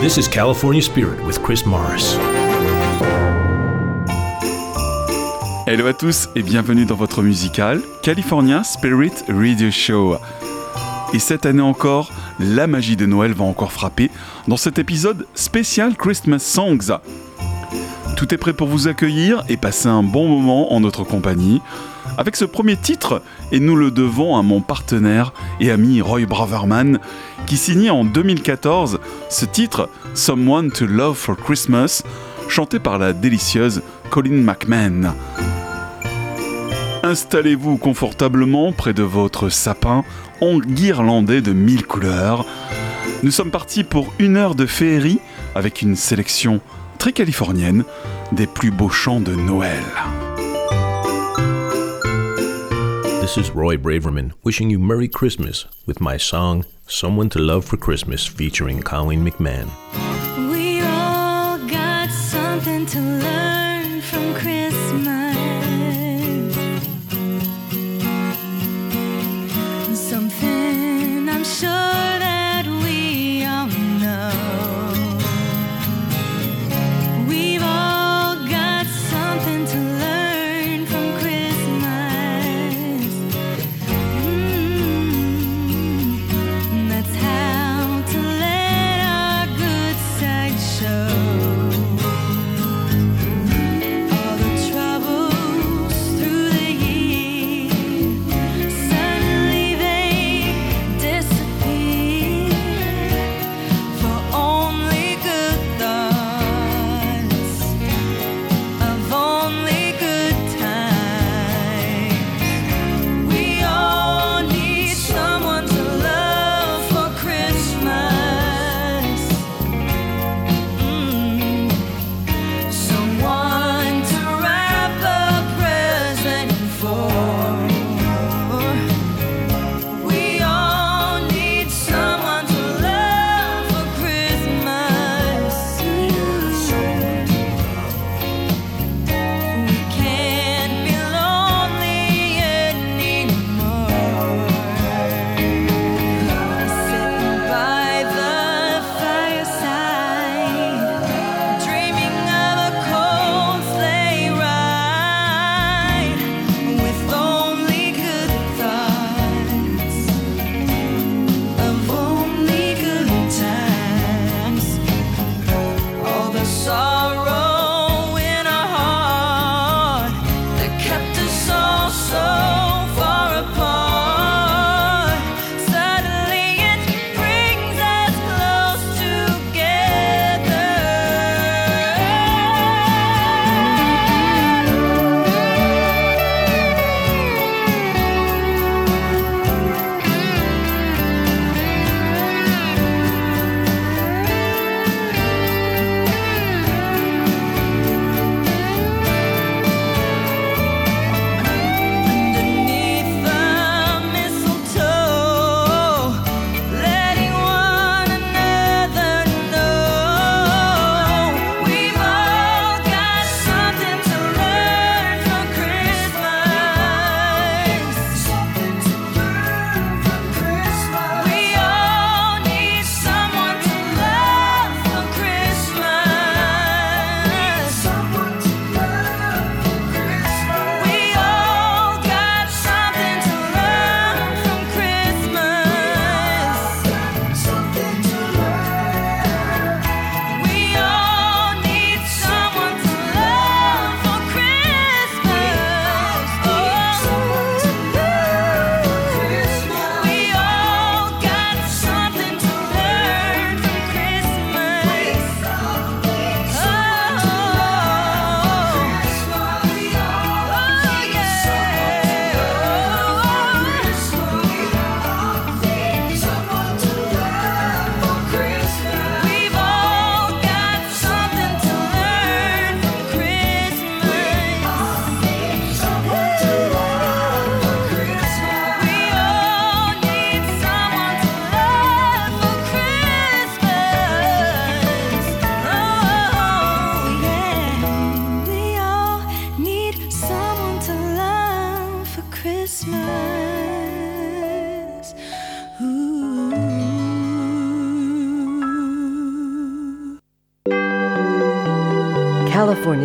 This is California Spirit with Chris Morris. Hello à tous et bienvenue dans votre musical California Spirit Radio Show. Et cette année encore, la magie de Noël va encore frapper dans cet épisode spécial Christmas Songs. Tout est prêt pour vous accueillir et passer un bon moment en notre compagnie avec ce premier titre, et nous le devons à mon partenaire et ami Roy Braverman, qui signait en 2014 ce titre Someone to Love for Christmas, chanté par la délicieuse Colin McMahon. Installez-vous confortablement près de votre sapin enguirlandé de mille couleurs. Nous sommes partis pour une heure de féerie avec une sélection très californienne des plus beaux chants de Noël. This is Roy Braverman wishing you Merry Christmas with my song Someone to Love for Christmas featuring Colleen McMahon.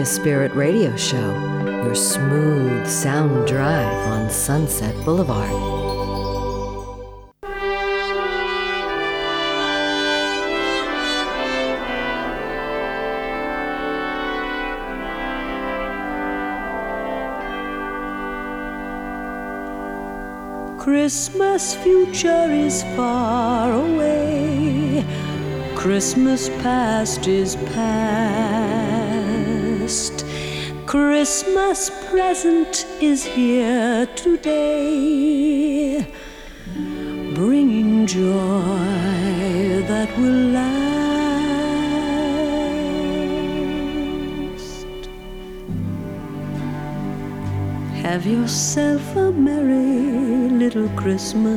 Spirit Radio Show, your smooth sound drive on Sunset Boulevard. Christmas future is far away. Christmas past is past. Christmas present is here today, bringing joy that will last. Have yourself a merry little Christmas.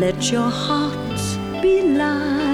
Let your heart be light.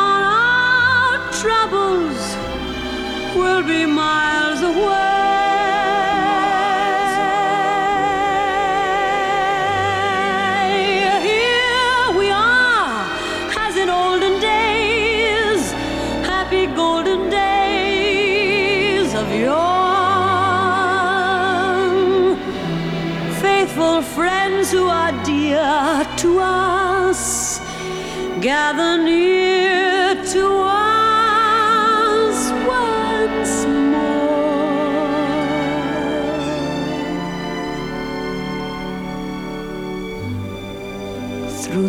will be miles away. Here we are, as in olden days, happy golden days of yore. Faithful friends who are dear to us, gather near to us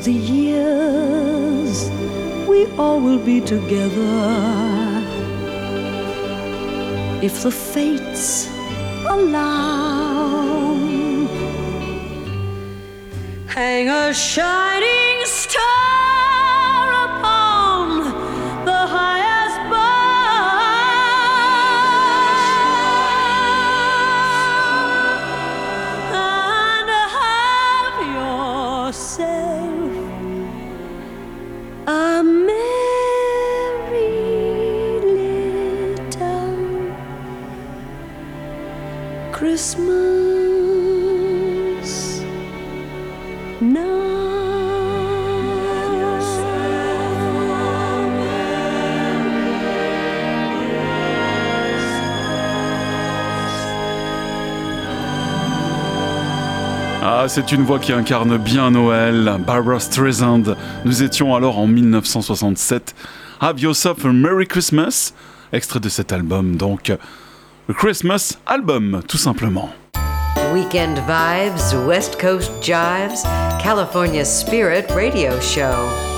the years, we all will be together if the fates allow. Hang a shining star Ah, c'est une voix qui incarne bien Noël, Barbara Streisand. Nous étions alors en 1967. Have Yourself a Merry Christmas Extrait de cet album, donc. Le Christmas Album, tout simplement. Weekend vibes, West Coast jives, California Spirit Radio Show.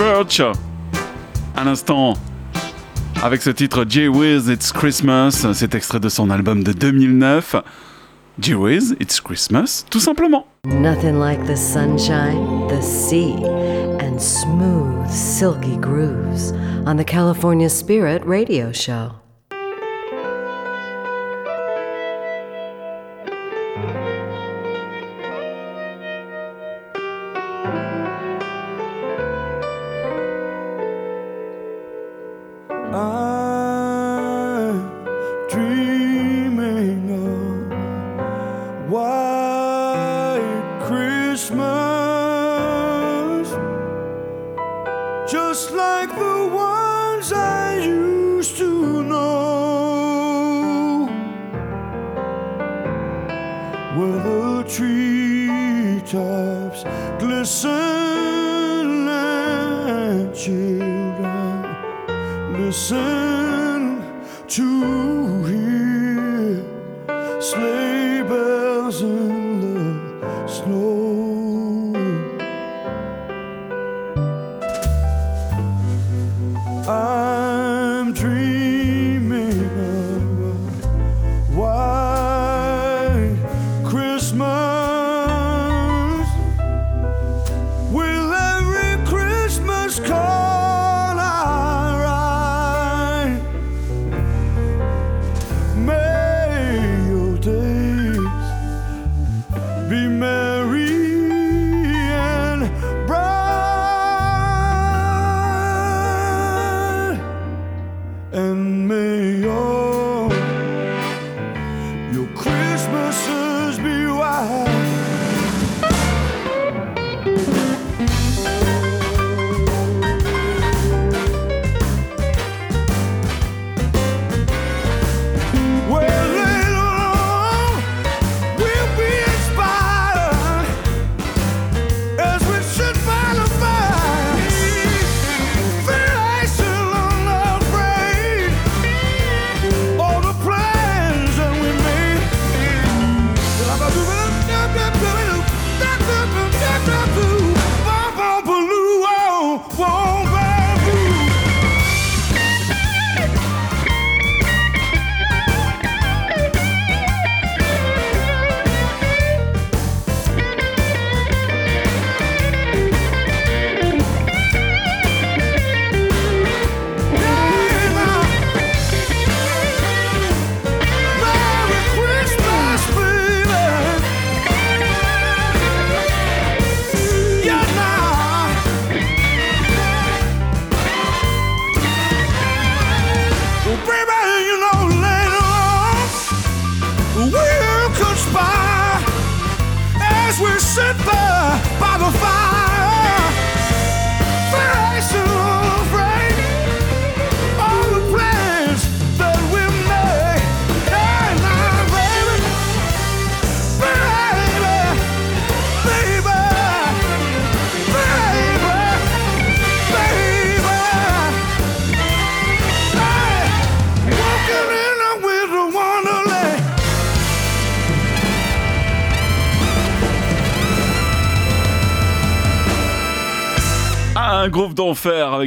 Birch, à l'instant, avec ce titre Jay Wiz It's Christmas, c'est extrait de son album de 2009. Jay Wiz It's Christmas, tout simplement. Nothing like the sunshine, the sea, and smooth, silky grooves on the California Spirit Radio Show.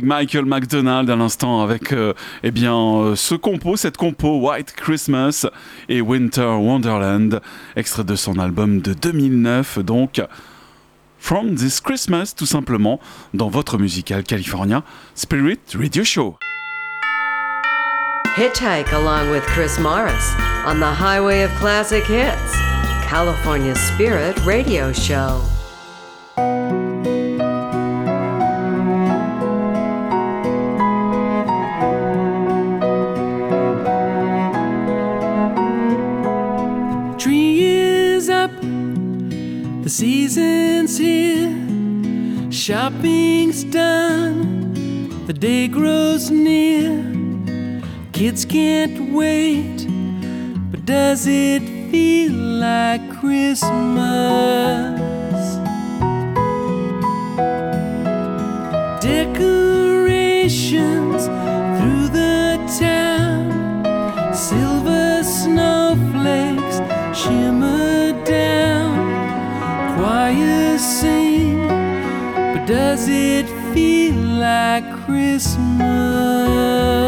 Michael McDonald à l'instant avec euh, eh bien euh, ce compo, cette compo White Christmas et Winter Wonderland, extrait de son album de 2009 donc From This Christmas tout simplement dans votre musical californien Spirit Radio Show. Hitchhike along with Chris Morris on the Highway of Classic Hits, California Spirit Radio Show. Season's here, shopping's done, the day grows near. Kids can't wait, but does it feel like Christmas? Christmas.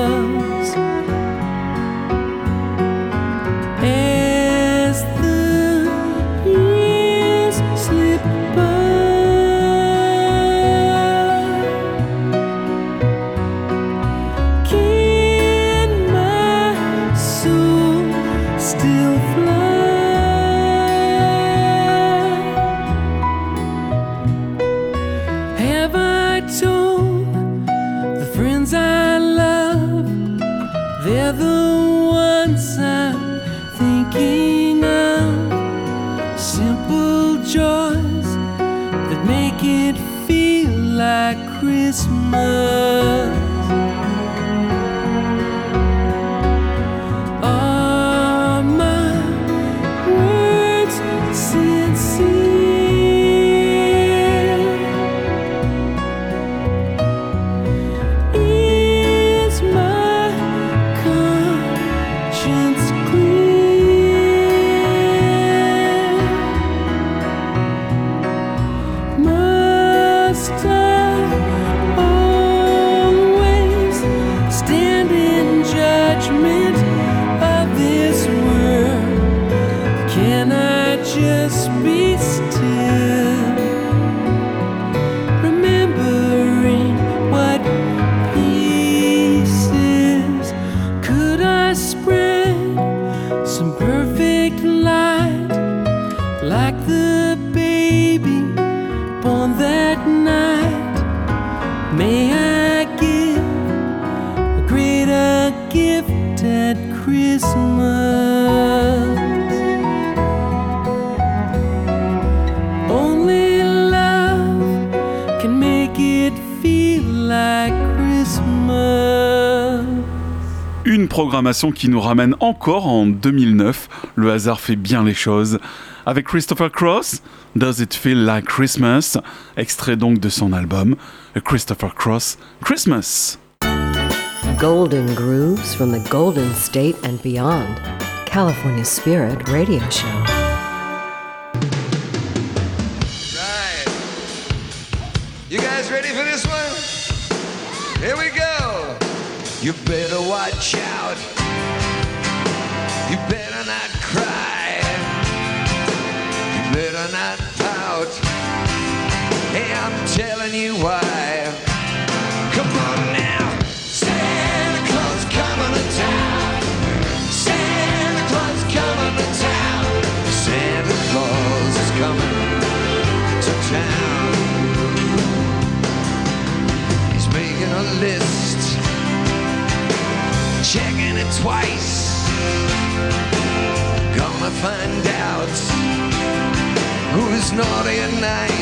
programmation qui nous ramène encore en 2009. Le hasard fait bien les choses. Avec Christopher Cross, Does It Feel Like Christmas? Extrait donc de son album A Christopher Cross Christmas. Golden grooves from the Golden State and beyond. California Spirit Radio Show. You guys ready for this one? Here we go. You bet. night.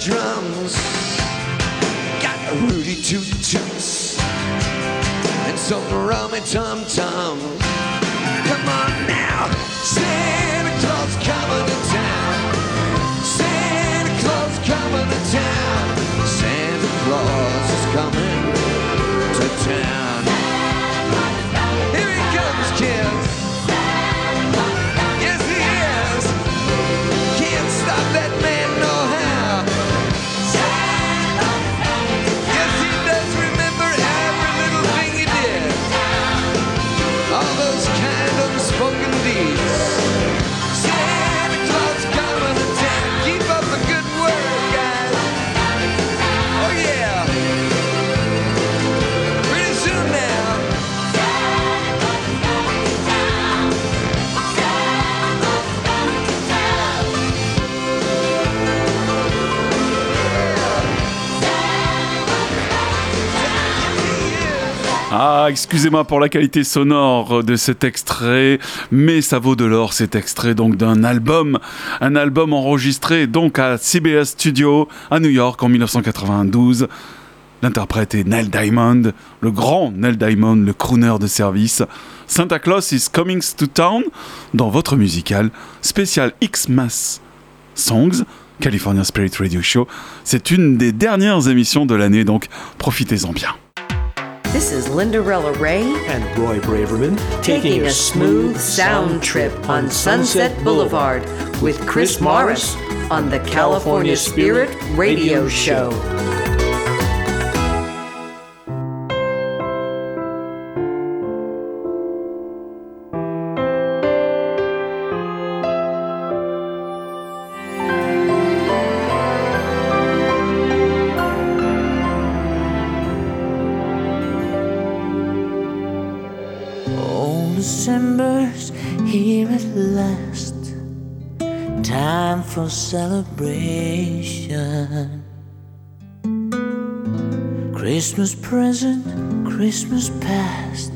drums. Got a Rudy Toot Toots and some rummy Tom Tom. Come on now, sing. Ah, excusez-moi pour la qualité sonore de cet extrait, mais ça vaut de l'or cet extrait donc d'un album, un album enregistré donc à CBS Studio à New York en 1992. L'interprète est Neil Diamond, le grand Neil Diamond, le crooner de service. Santa Claus is Coming to Town dans votre musical spécial X-Mass Songs, California Spirit Radio Show. C'est une des dernières émissions de l'année, donc profitez-en bien. This is Lindarella Ray And Roy Braverman taking a smooth sound trip on Sunset Boulevard with Chris Morris on the California Spirit Radio Show. Celebration. Christmas present, Christmas past.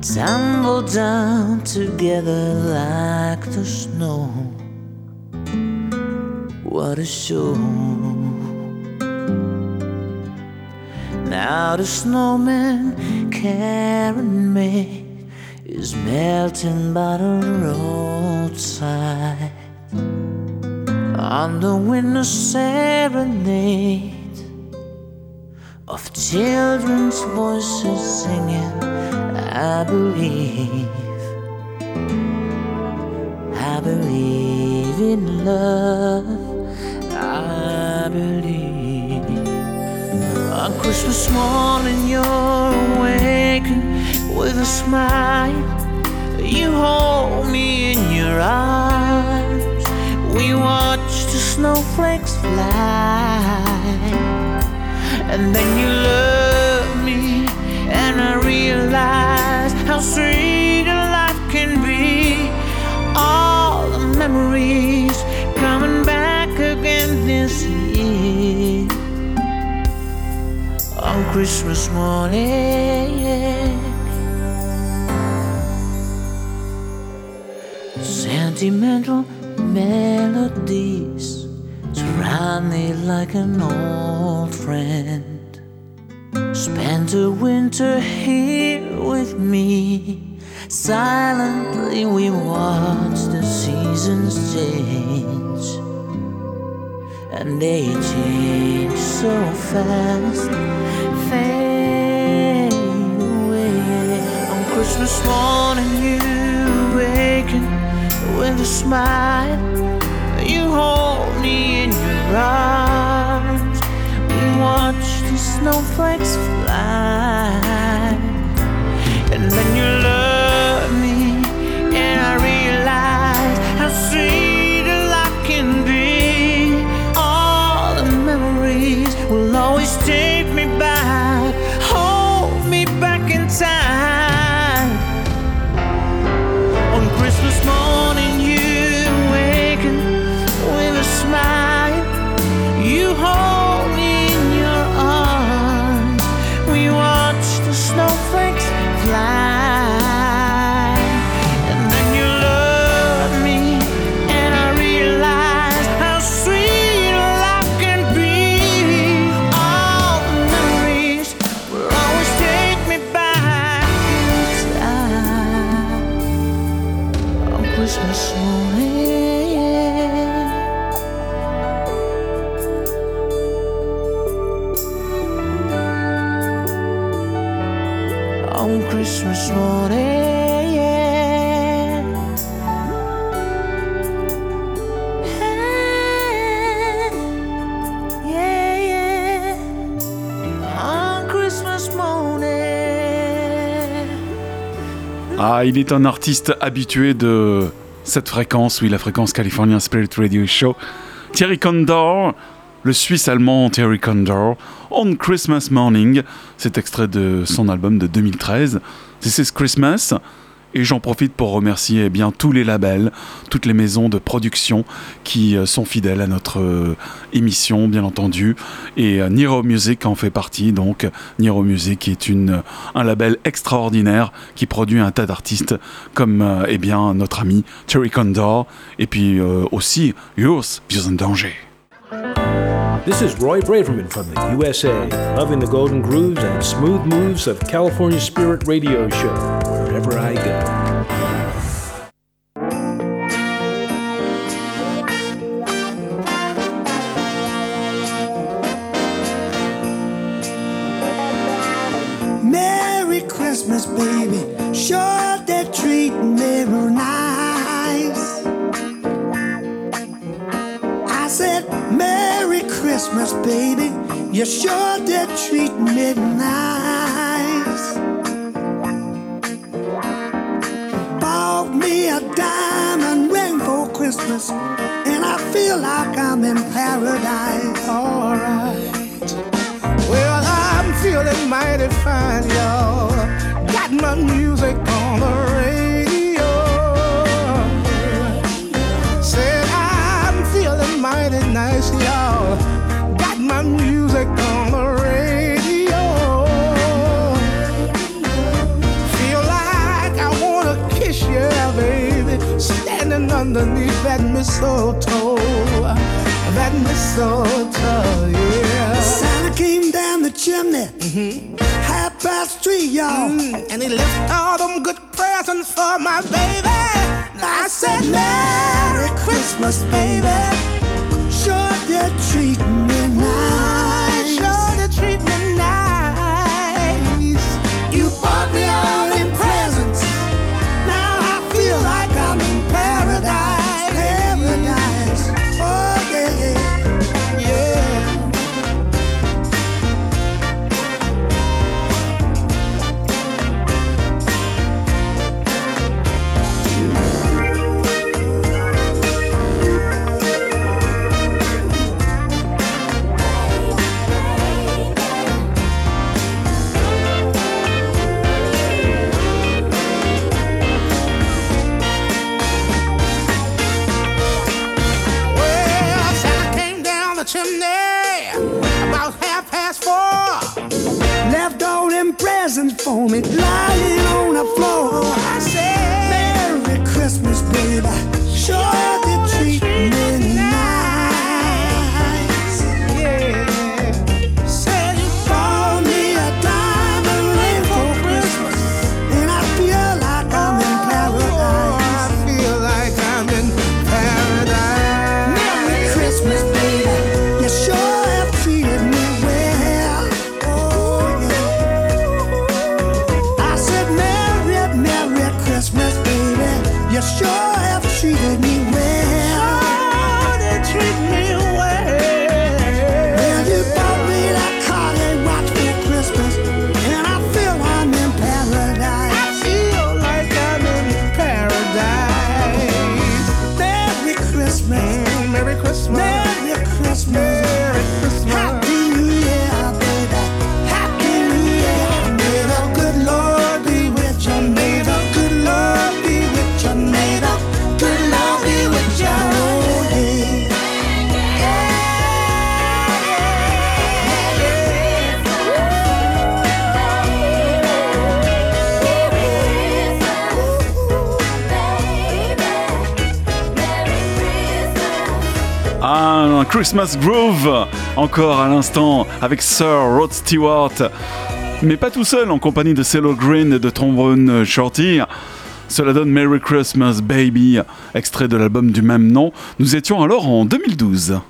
Tumble down together like the snow. What a show. Now the snowman Karen made is melting by the roadside on the winter serenade of children's voices singing. I believe, I believe in love. I believe. On Christmas morning, you're awakened with a smile. You hold me in your arms. We watch the snowflakes fly. And then you love me, and I realize how sweet a life can be. All the memories coming back again this year on Christmas morning. Sentimental melodies surround me like an old friend. Spend a winter here with me. Silently we watch the seasons change. And they change so fast, fade away. On Christmas morning, you awaken with a smile. You hold me in your arms. We watch the snowflakes fly, and then you love me, and I realize how sweet a life can be. All the memories will always take Ah, il est un artiste habitué de cette fréquence, oui, la fréquence California Spirit Radio Show. Thierry Condor, le Suisse-allemand Thierry Condor, On Christmas Morning, c'est extrait de son album de 2013, This is Christmas. Et j'en profite pour remercier eh bien, tous les labels, toutes les maisons de production qui euh, sont fidèles à notre euh, émission, bien entendu. Et euh, Niro Music en fait partie. Donc, Niro Music est une, un label extraordinaire qui produit un tas d'artistes comme euh, eh bien, notre ami Terry Condor et puis aussi Yours, Vieux en danger. This is Roy Braverman from the USA, loving the golden grooves and smooth moves of California Spirit Radio Show wherever I go. Merry Christmas, baby. Sure, they're treating me real nice. I said, Merry Christmas, baby. You sure did treat me nice. Christmas, and I feel like I'm in paradise. Alright. Well, I'm feeling mighty fine, y'all. Got my music on the underneath that mistletoe. That mistletoe, yeah. Santa came down the chimney. Mm-hmm. Half past three, y'all. Mm. and he left all them good presents for my baby. I said, Merry Christmas, baby. Sure have treated me Christmas Groove, encore à l'instant avec Sir Rod Stewart, mais pas tout seul, en compagnie de Cello Green et de trombone Shorty. Cela donne Merry Christmas Baby, extrait de l'album du même nom. Nous étions alors en 2012.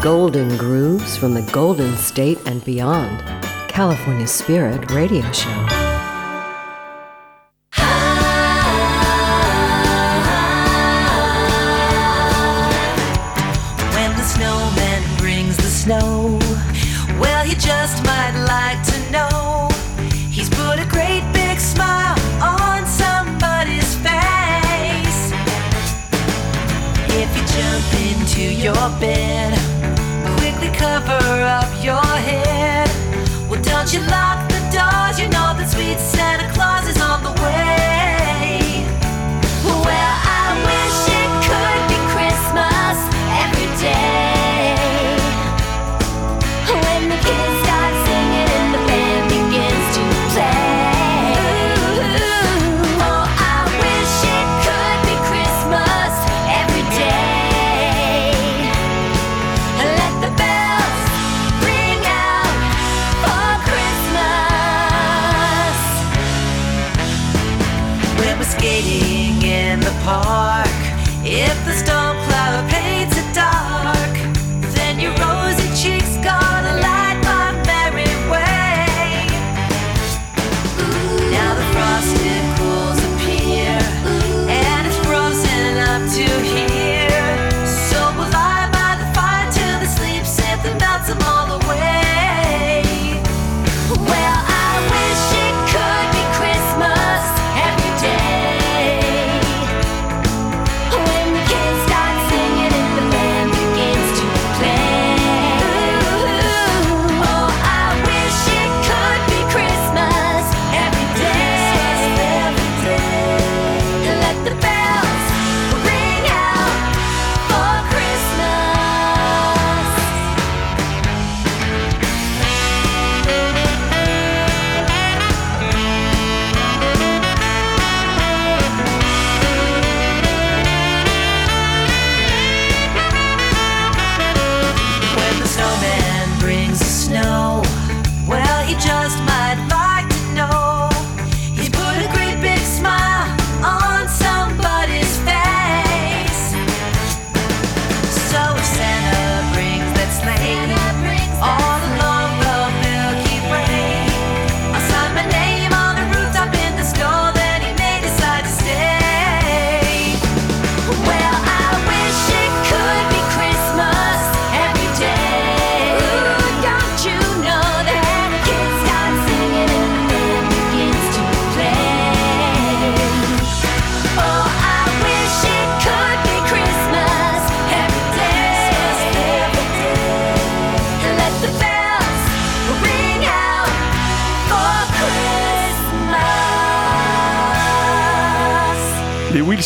Golden grooves from the Golden State and beyond. California Spirit Radio Show.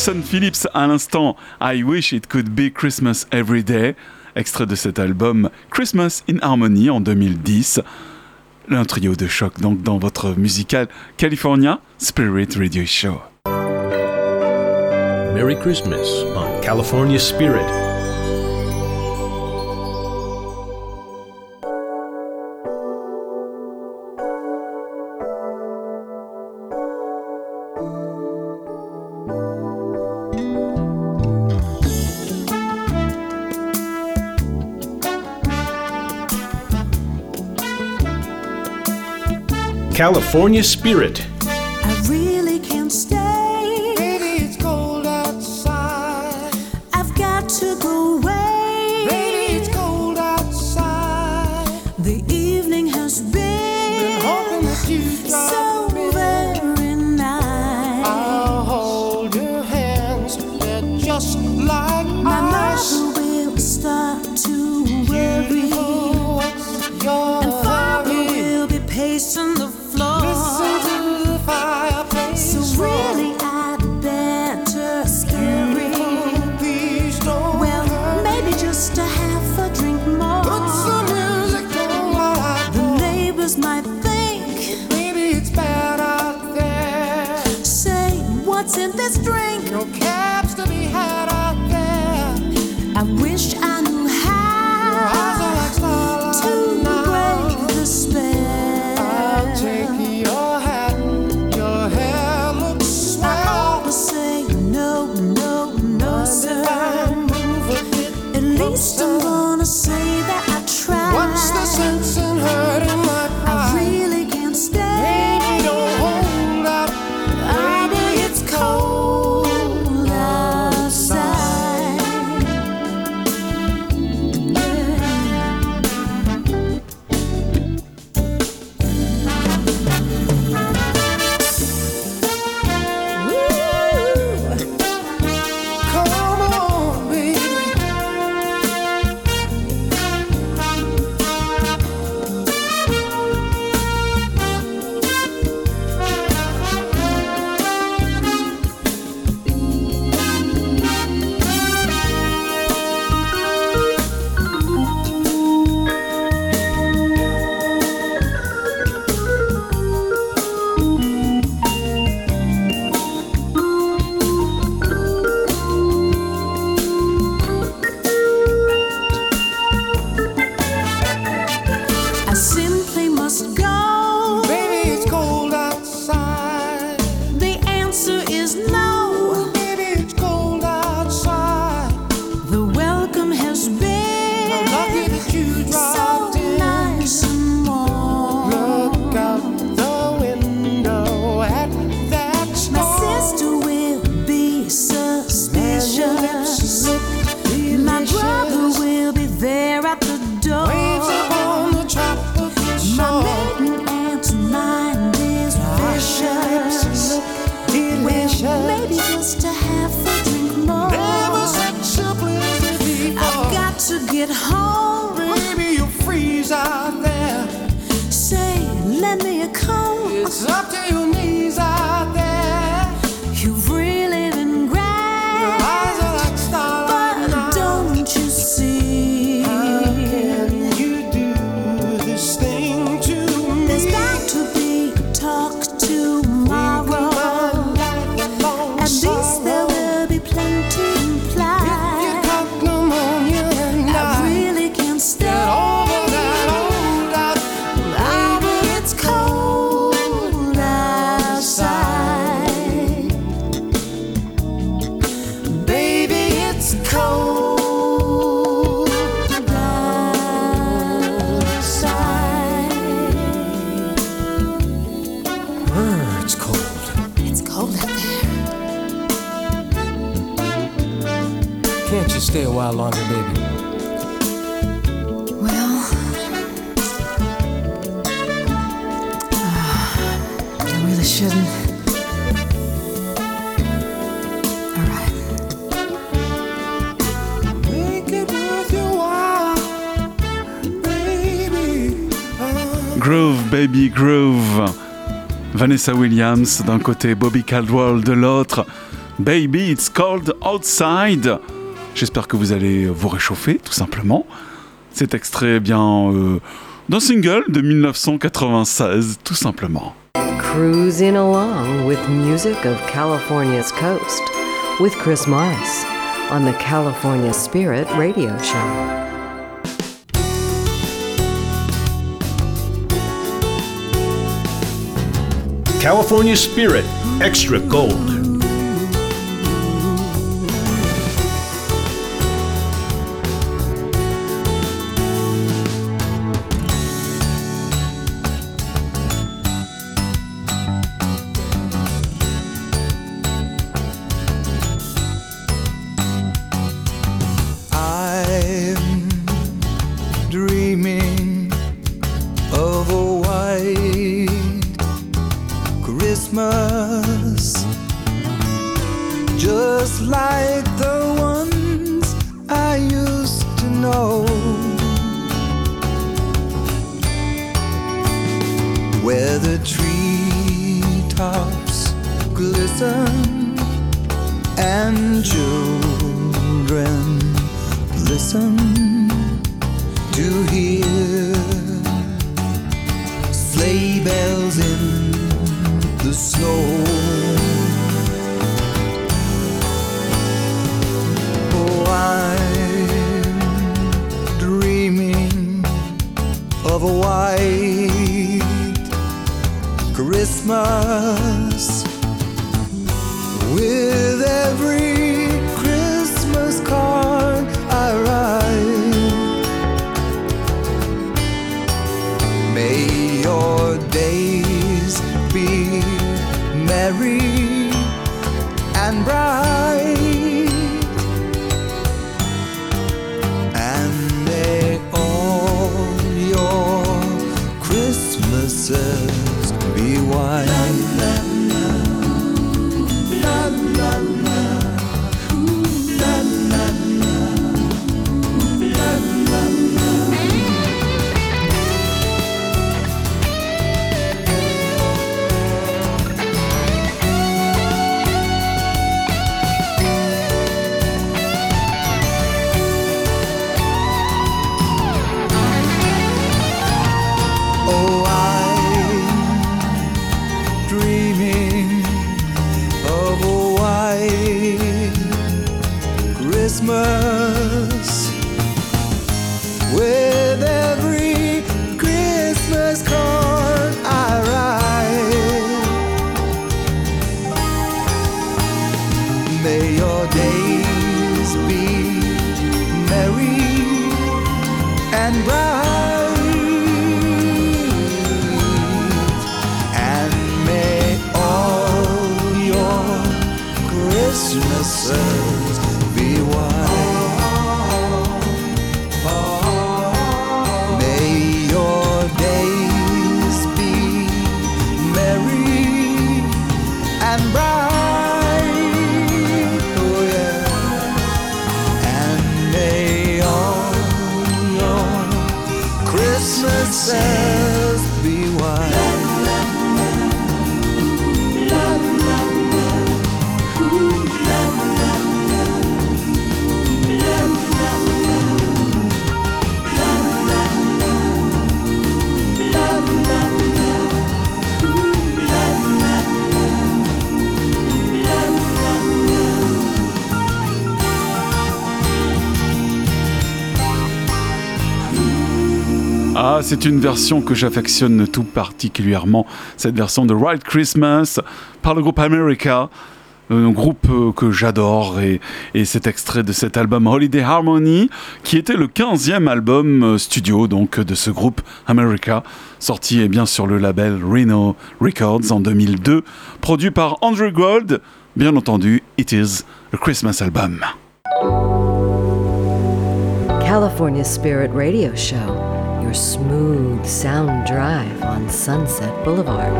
Wilson Phillips à l'instant. I wish it could be Christmas every day. Extrait de cet album Christmas in Harmony en 2010. Un trio de choc donc dans votre musical California Spirit Radio Show. Merry Christmas on California Spirit. California Spirit. is my Sometimes Baby Groove. Vanessa Williams d'un côté, Bobby Caldwell de l'autre. Baby, it's cold outside. J'espère que vous allez vous réchauffer, tout simplement. Cet extrait, eh bien, euh, d'un single de 1996, tout simplement. Cruising along with music of California's coast, with Chris Morris on the California Spirit Radio Show. California Spirit Extra Gold. C'est une version que j'affectionne tout particulièrement, cette version de Right Christmas par le groupe America, un groupe euh, que j'adore et, et cet extrait de cet album Holiday Harmony qui était le 15e album euh, studio donc de ce groupe America sorti eh bien sur le label Reno Records en 2002 produit par Andrew Gold. Bien entendu It Is a Christmas Album. California Spirit Radio Show, your smooth sound drive on Sunset Boulevard.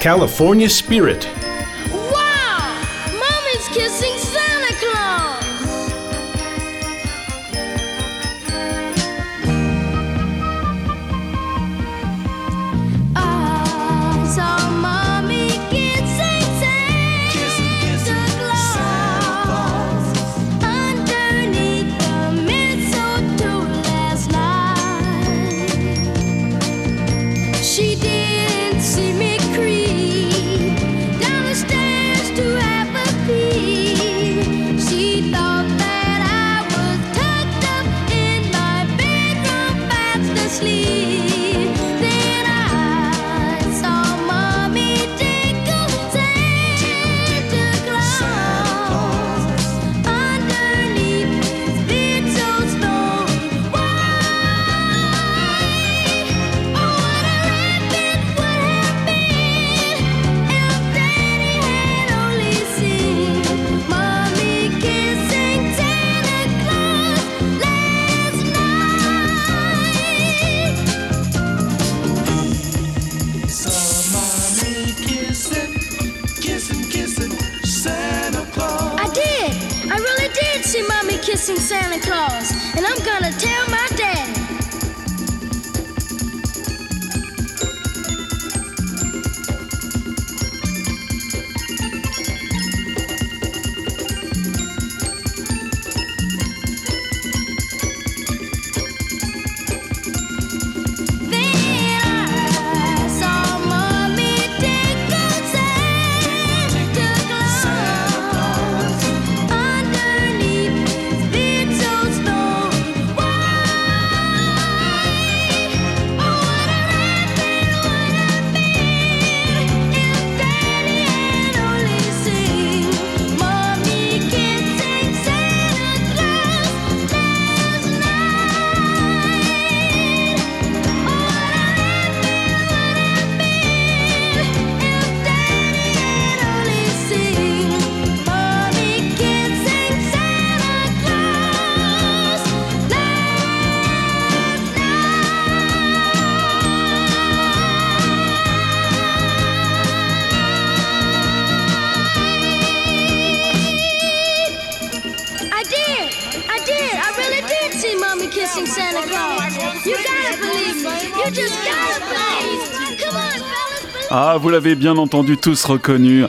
California Spirit. Ah, vous l'avez bien entendu tous reconnu.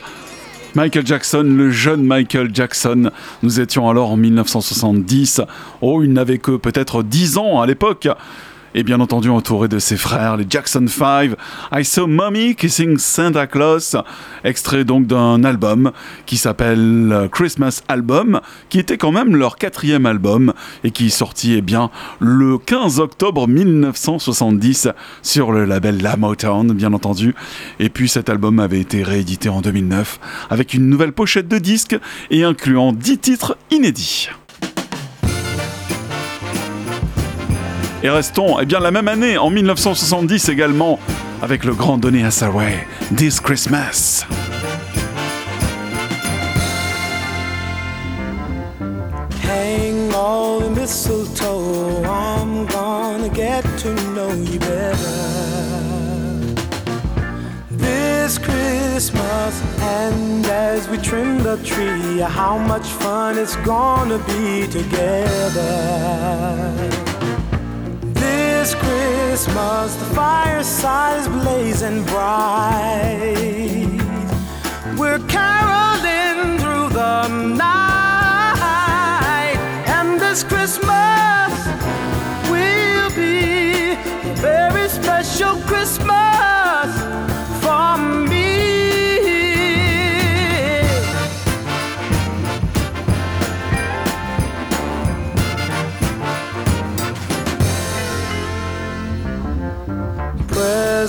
Michael Jackson, le jeune Michael Jackson. Nous étions alors en 1970. Oh, il n'avait que peut-être 10 ans à l'époque. Et bien entendu entouré de ses frères, les Jackson 5. I Saw Mommy Kissing Santa Claus. Extrait donc d'un album qui s'appelle Christmas Album, qui était quand même leur quatrième album et qui est eh bien, le 15 octobre 1970 sur le label La Motown, bien entendu. Et puis cet album avait été réédité en 2009 avec une nouvelle pochette de disque et incluant 10 titres inédits. Et restons, eh bien, la même année, en 1970 également, avec le grand Donny Hathaway, This Christmas. Hang all the mistletoe, I'm gonna get to know you better. This Christmas, and as we trim the tree, how much fun it's gonna be together. This Christmas, the fireside is blazing bright. We're caroling through the night, and this Christmas will be a very special Christmas for me.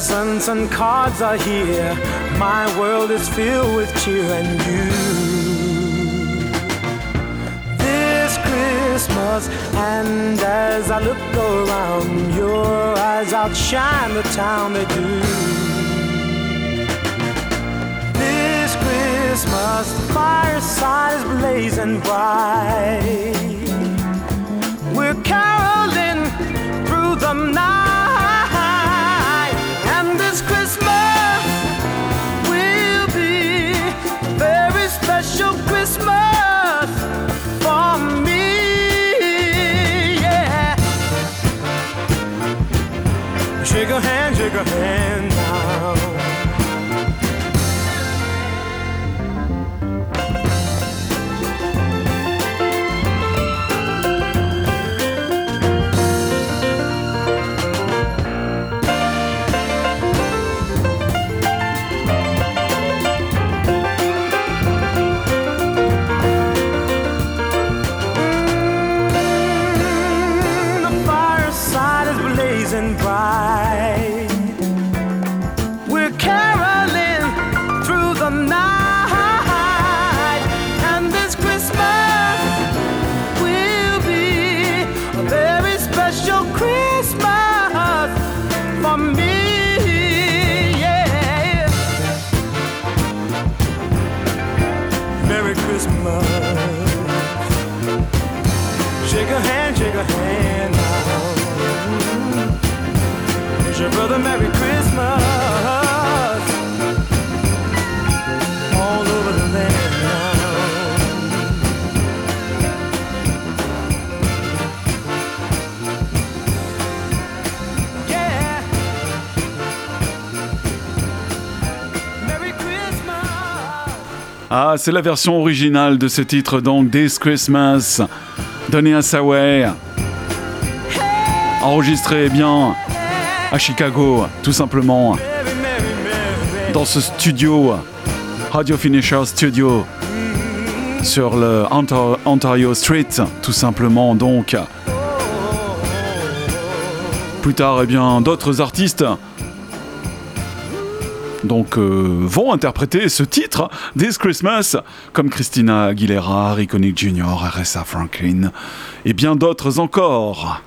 Presents and cards are here. My world is filled with cheer and you. This Christmas, and as I look around, your eyes outshine the town they do. This Christmas, the fireside is blazing bright. We're caroling through the night, bigger hand. Ah, c'est la version originale de ce titre, donc This Christmas, donné à Saway, enregistré eh bien à Chicago, tout simplement, dans ce studio, Radio Finisher Studio, sur le Ontar- Ontario Street, tout simplement, donc. Plus tard, eh bien, d'autres artistes donc euh, vont interpréter ce titre This Christmas comme Christina Aguilera, Nick Jr., Aretha Franklin et bien d'autres encore.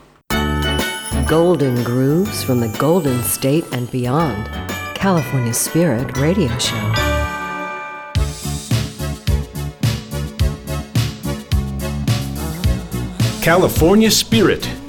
Golden grooves from the Golden State and beyond. California Spirit Radio Show. California Spirit.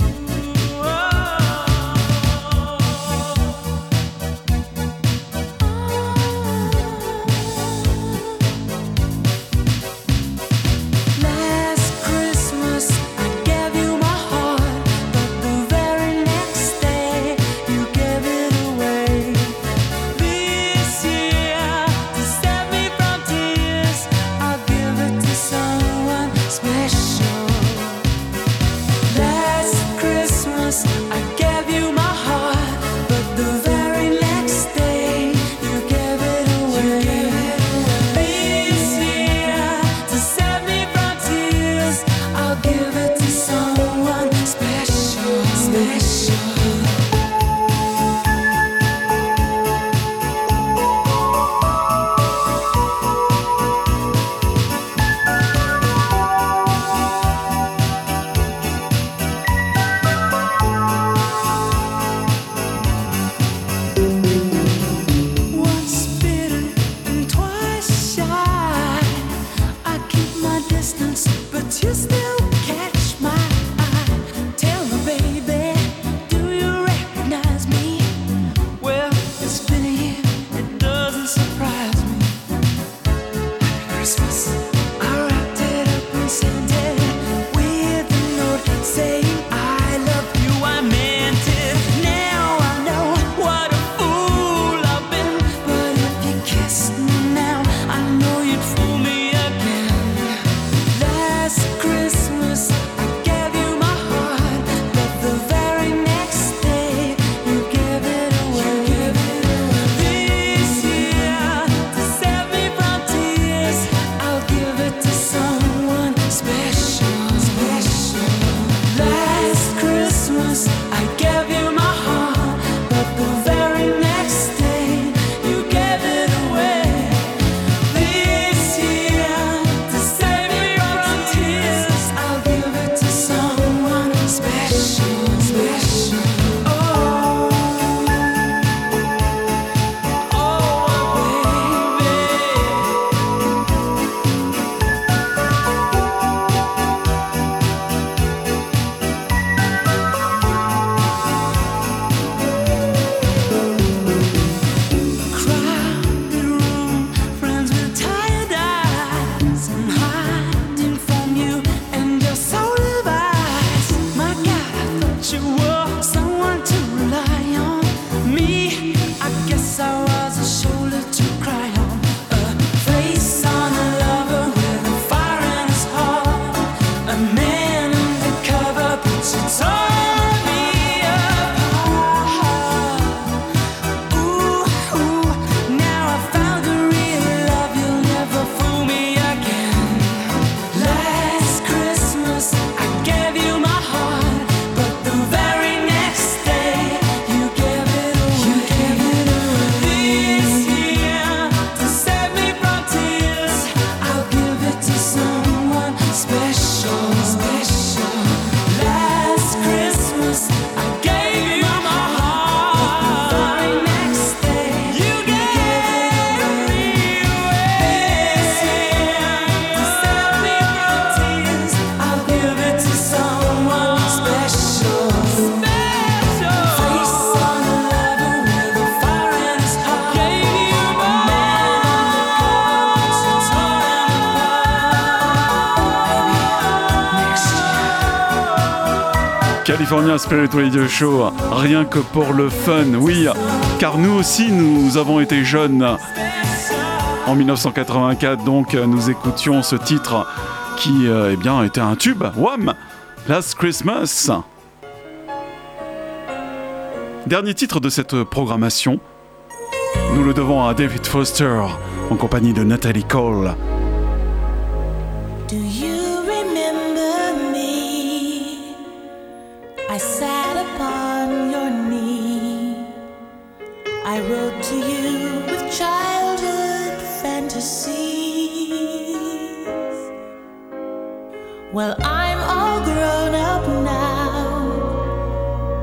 California Spirit Radio Show, rien que pour le fun, oui, car nous aussi nous avons été jeunes. En 1984, donc, nous écoutions ce titre qui, euh, eh bien, était un tube. Wham! Last Christmas. Dernier titre de cette programmation, nous le devons à David Foster en compagnie de Natalie Cole. Well, I'm all grown up now.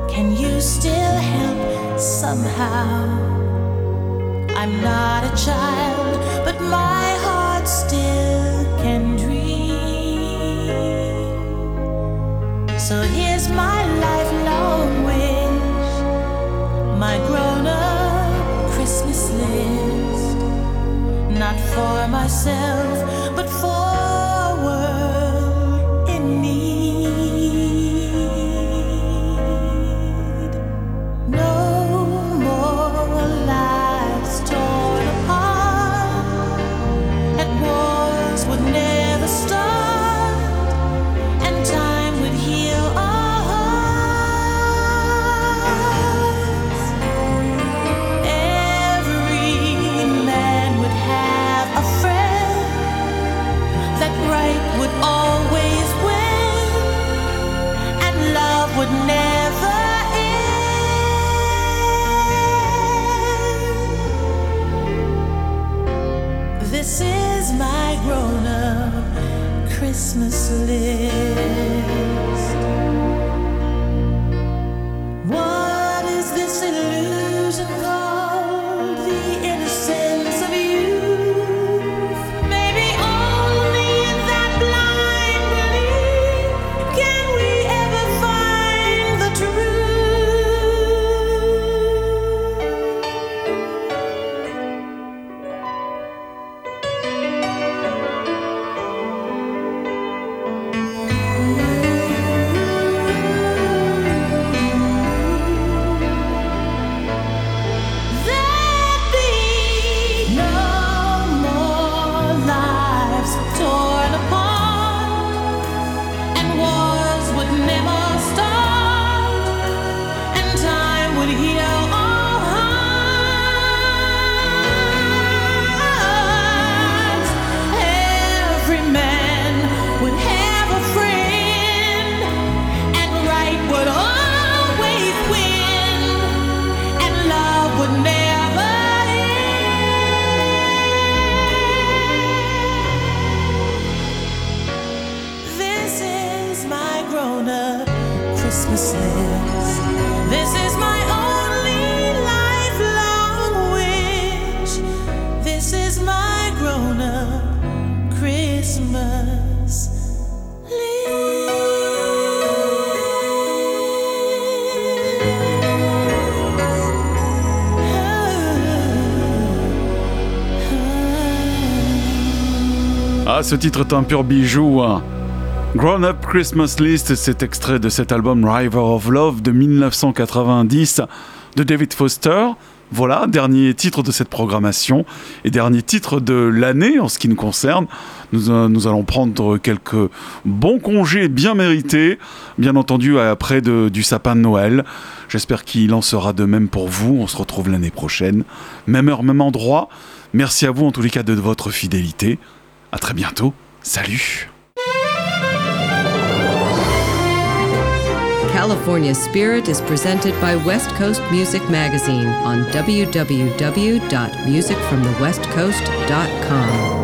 Can you still help somehow? I'm not a child, but my heart still can dream. So here's my lifelong wish, my grown up Christmas list. Not for myself, ce titre est un pur bijou. hein. Grown Up Christmas List, c'est extrait de cet album River of Love de 1990 de David Foster. Voilà, dernier titre de cette programmation et dernier titre de l'année en ce qui nous concerne. Nous, euh, allons prendre quelques bons congés bien mérités, bien entendu après du sapin de Noël. J'espère qu'il en sera de même pour vous. On se retrouve l'année prochaine. Même heure, même endroit. Merci à vous en tous les cas de votre fidélité. À très bientôt. Salut California Spirit is presented by West Coast Music Magazine on www.musicfromthewestcoast.com.